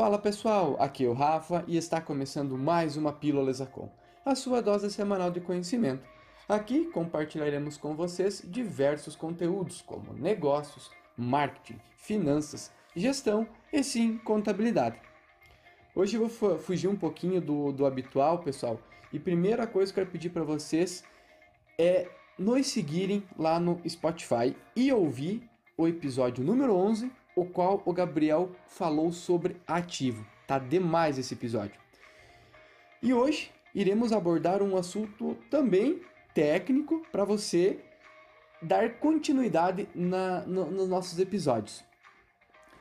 Fala pessoal, aqui é o Rafa e está começando mais uma Pílula Zacom, a sua dose semanal de conhecimento. Aqui compartilharemos com vocês diversos conteúdos como negócios, marketing, finanças, gestão e sim contabilidade. Hoje eu vou fugir um pouquinho do, do habitual, pessoal, e primeira coisa que eu quero pedir para vocês é nos seguirem lá no Spotify e ouvir o episódio número 11 o qual o Gabriel falou sobre ativo. Tá demais esse episódio. E hoje iremos abordar um assunto também técnico para você dar continuidade na, no, nos nossos episódios.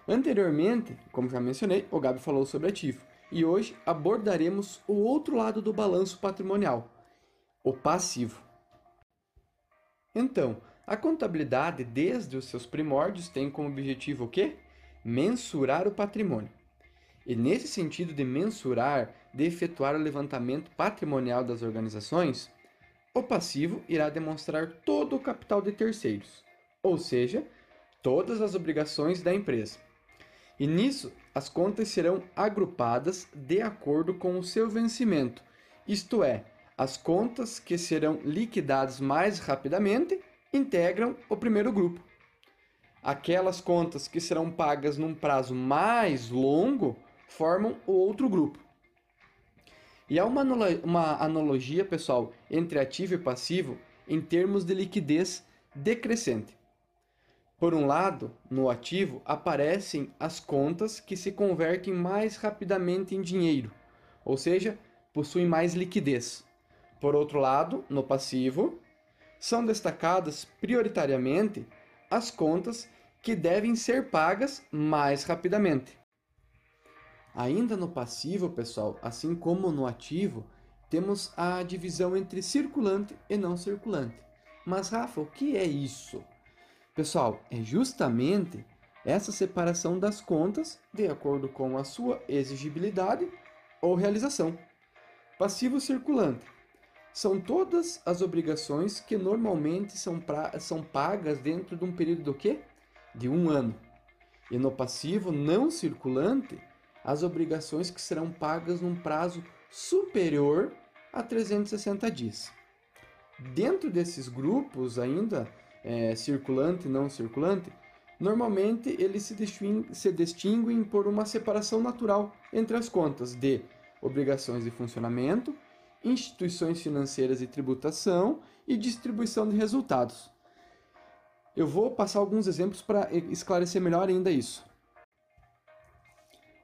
Anteriormente, como já mencionei, o Gabi falou sobre ativo. E hoje abordaremos o outro lado do balanço patrimonial, o passivo. Então, a contabilidade, desde os seus primórdios, tem como objetivo o quê? Mensurar o patrimônio. E nesse sentido de mensurar, de efetuar o levantamento patrimonial das organizações, o passivo irá demonstrar todo o capital de terceiros, ou seja, todas as obrigações da empresa. E nisso, as contas serão agrupadas de acordo com o seu vencimento, isto é, as contas que serão liquidadas mais rapidamente integram o primeiro grupo. Aquelas contas que serão pagas num prazo mais longo formam o outro grupo. E há uma, uma analogia, pessoal, entre ativo e passivo em termos de liquidez decrescente. Por um lado, no ativo aparecem as contas que se convertem mais rapidamente em dinheiro, ou seja, possuem mais liquidez. Por outro lado, no passivo, são destacadas prioritariamente as contas que devem ser pagas mais rapidamente. Ainda no passivo, pessoal, assim como no ativo, temos a divisão entre circulante e não circulante. Mas, Rafa, o que é isso? Pessoal, é justamente essa separação das contas de acordo com a sua exigibilidade ou realização. Passivo circulante são todas as obrigações que normalmente são, pra, são pagas dentro de um período do quê? De um ano. E no passivo não circulante, as obrigações que serão pagas num prazo superior a 360 dias. Dentro desses grupos ainda, é, circulante e não circulante, normalmente eles se distinguem, se distinguem por uma separação natural entre as contas de obrigações de funcionamento instituições financeiras e tributação e distribuição de resultados. Eu vou passar alguns exemplos para esclarecer melhor ainda isso.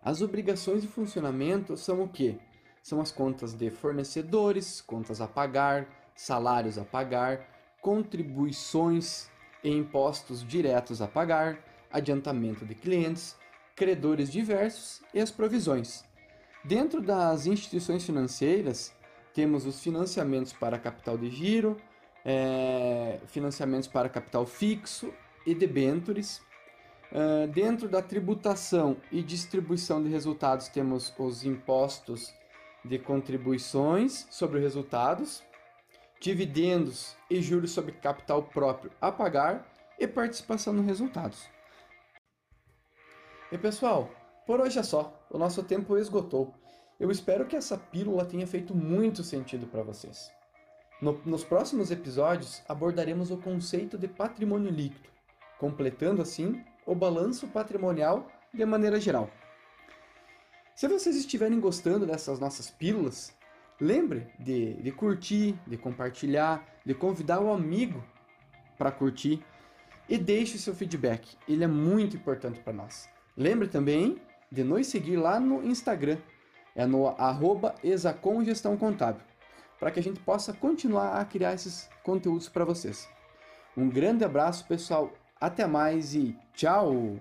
As obrigações de funcionamento são o que? São as contas de fornecedores, contas a pagar, salários a pagar, contribuições e impostos diretos a pagar, adiantamento de clientes, credores diversos e as provisões. Dentro das instituições financeiras, temos os financiamentos para capital de giro, é, financiamentos para capital fixo e debentures. Uh, dentro da tributação e distribuição de resultados, temos os impostos de contribuições sobre resultados, dividendos e juros sobre capital próprio a pagar e participação nos resultados. E pessoal, por hoje é só. O nosso tempo esgotou. Eu espero que essa pílula tenha feito muito sentido para vocês. No, nos próximos episódios abordaremos o conceito de patrimônio líquido, completando assim o balanço patrimonial de maneira geral. Se vocês estiverem gostando dessas nossas pílulas, lembre de, de curtir, de compartilhar, de convidar o amigo para curtir e deixe seu feedback, ele é muito importante para nós. Lembre também de nos seguir lá no Instagram é no arroba Contábil, para que a gente possa continuar a criar esses conteúdos para vocês. Um grande abraço, pessoal. Até mais e tchau!